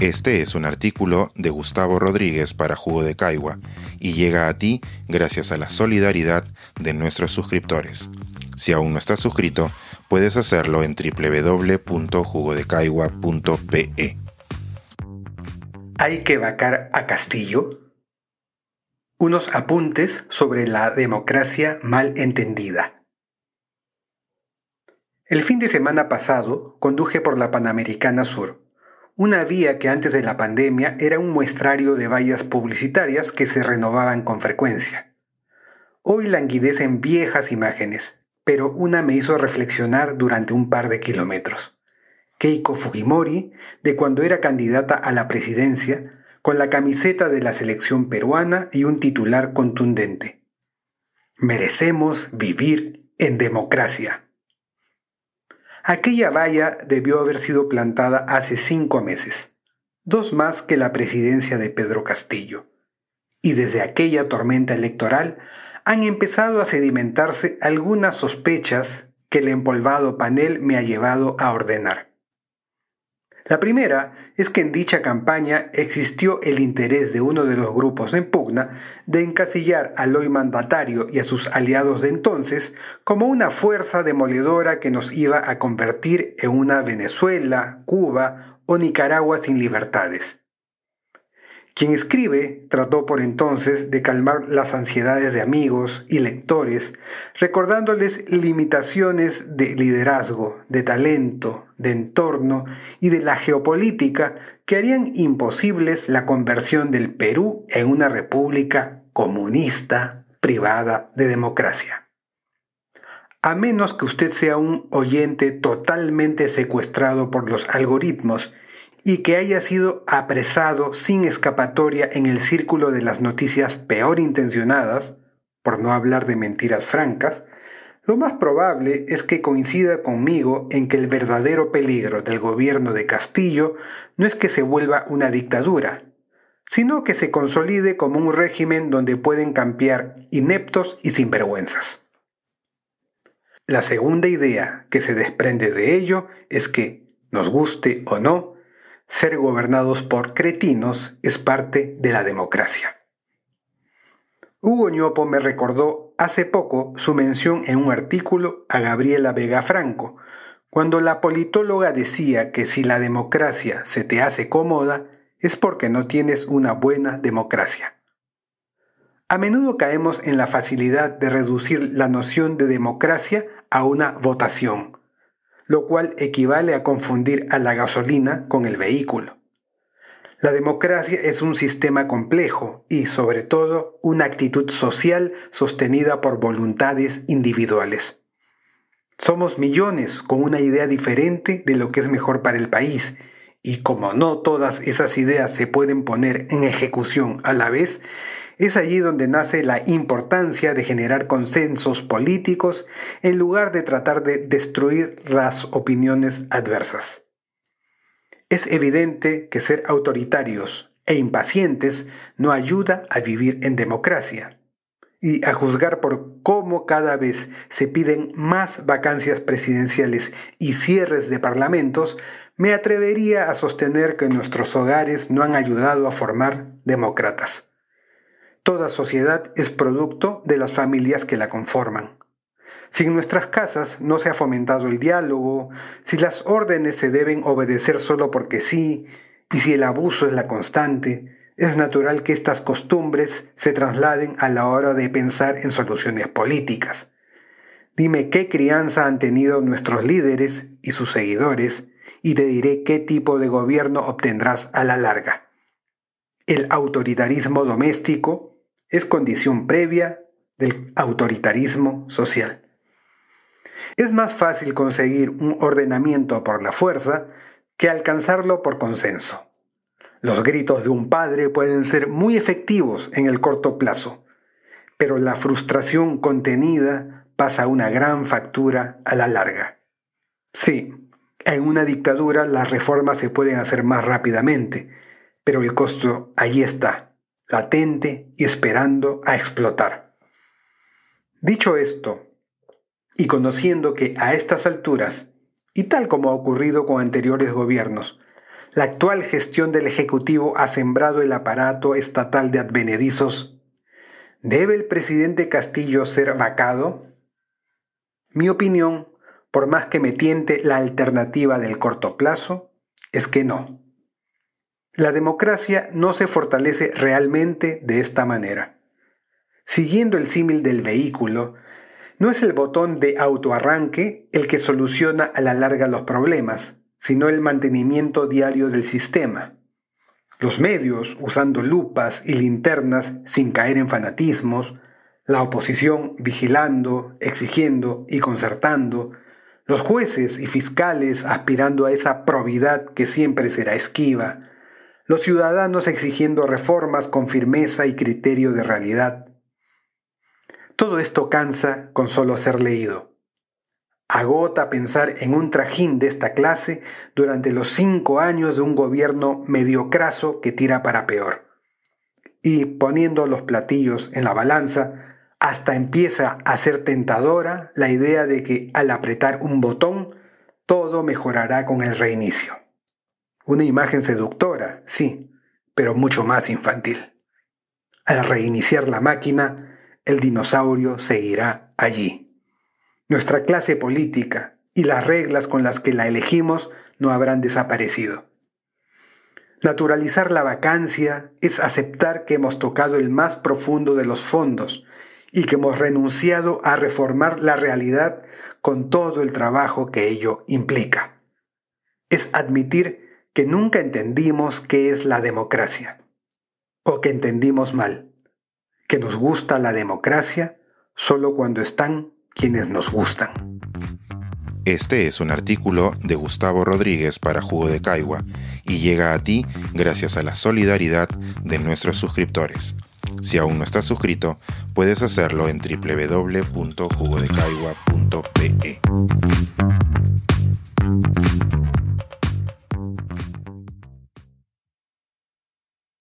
Este es un artículo de Gustavo Rodríguez para Jugo de Caigua y llega a ti gracias a la solidaridad de nuestros suscriptores. Si aún no estás suscrito, puedes hacerlo en www.jugodecaigua.pe. ¿Hay que vacar a Castillo? Unos apuntes sobre la democracia mal entendida. El fin de semana pasado conduje por la Panamericana Sur, una vía que antes de la pandemia era un muestrario de vallas publicitarias que se renovaban con frecuencia. Hoy languidecen viejas imágenes, pero una me hizo reflexionar durante un par de kilómetros. Keiko Fujimori, de cuando era candidata a la presidencia, con la camiseta de la selección peruana y un titular contundente. Merecemos vivir en democracia. Aquella valla debió haber sido plantada hace cinco meses, dos más que la presidencia de Pedro Castillo. Y desde aquella tormenta electoral han empezado a sedimentarse algunas sospechas que el empolvado panel me ha llevado a ordenar. La primera es que en dicha campaña existió el interés de uno de los grupos en pugna de encasillar al hoy mandatario y a sus aliados de entonces como una fuerza demoledora que nos iba a convertir en una Venezuela, Cuba o Nicaragua sin libertades. Quien escribe trató por entonces de calmar las ansiedades de amigos y lectores, recordándoles limitaciones de liderazgo, de talento, de entorno y de la geopolítica que harían imposibles la conversión del Perú en una república comunista privada de democracia. A menos que usted sea un oyente totalmente secuestrado por los algoritmos y que haya sido apresado sin escapatoria en el círculo de las noticias peor intencionadas, por no hablar de mentiras francas, lo más probable es que coincida conmigo en que el verdadero peligro del gobierno de Castillo no es que se vuelva una dictadura, sino que se consolide como un régimen donde pueden campear ineptos y sinvergüenzas. La segunda idea que se desprende de ello es que, nos guste o no, ser gobernados por cretinos es parte de la democracia. Hugo Ñopo me recordó hace poco su mención en un artículo a Gabriela Vega Franco, cuando la politóloga decía que si la democracia se te hace cómoda es porque no tienes una buena democracia. A menudo caemos en la facilidad de reducir la noción de democracia a una votación, lo cual equivale a confundir a la gasolina con el vehículo. La democracia es un sistema complejo y, sobre todo, una actitud social sostenida por voluntades individuales. Somos millones con una idea diferente de lo que es mejor para el país, y como no todas esas ideas se pueden poner en ejecución a la vez, es allí donde nace la importancia de generar consensos políticos en lugar de tratar de destruir las opiniones adversas. Es evidente que ser autoritarios e impacientes no ayuda a vivir en democracia. Y a juzgar por cómo cada vez se piden más vacancias presidenciales y cierres de parlamentos, me atrevería a sostener que nuestros hogares no han ayudado a formar demócratas. Toda sociedad es producto de las familias que la conforman. Si en nuestras casas no se ha fomentado el diálogo, si las órdenes se deben obedecer solo porque sí, y si el abuso es la constante, es natural que estas costumbres se trasladen a la hora de pensar en soluciones políticas. Dime qué crianza han tenido nuestros líderes y sus seguidores y te diré qué tipo de gobierno obtendrás a la larga. El autoritarismo doméstico, es condición previa del autoritarismo social. Es más fácil conseguir un ordenamiento por la fuerza que alcanzarlo por consenso. Los gritos de un padre pueden ser muy efectivos en el corto plazo, pero la frustración contenida pasa una gran factura a la larga. Sí, en una dictadura las reformas se pueden hacer más rápidamente, pero el costo allí está latente y esperando a explotar. Dicho esto, y conociendo que a estas alturas, y tal como ha ocurrido con anteriores gobiernos, la actual gestión del Ejecutivo ha sembrado el aparato estatal de advenedizos. ¿Debe el presidente Castillo ser vacado? Mi opinión, por más que me tiente la alternativa del corto plazo, es que no. La democracia no se fortalece realmente de esta manera. Siguiendo el símil del vehículo, no es el botón de autoarranque el que soluciona a la larga los problemas, sino el mantenimiento diario del sistema. Los medios, usando lupas y linternas sin caer en fanatismos, la oposición vigilando, exigiendo y concertando, los jueces y fiscales aspirando a esa probidad que siempre será esquiva, los ciudadanos exigiendo reformas con firmeza y criterio de realidad. Todo esto cansa con solo ser leído. Agota pensar en un trajín de esta clase durante los cinco años de un gobierno mediocraso que tira para peor. Y poniendo los platillos en la balanza, hasta empieza a ser tentadora la idea de que al apretar un botón, todo mejorará con el reinicio. Una imagen seductora, sí, pero mucho más infantil. Al reiniciar la máquina, el dinosaurio seguirá allí. Nuestra clase política y las reglas con las que la elegimos no habrán desaparecido. Naturalizar la vacancia es aceptar que hemos tocado el más profundo de los fondos y que hemos renunciado a reformar la realidad con todo el trabajo que ello implica. Es admitir que nunca entendimos qué es la democracia, o que entendimos mal, que nos gusta la democracia solo cuando están quienes nos gustan. Este es un artículo de Gustavo Rodríguez para Jugo de Caigua y llega a ti gracias a la solidaridad de nuestros suscriptores. Si aún no estás suscrito, puedes hacerlo en www.jugodecaigua.pe.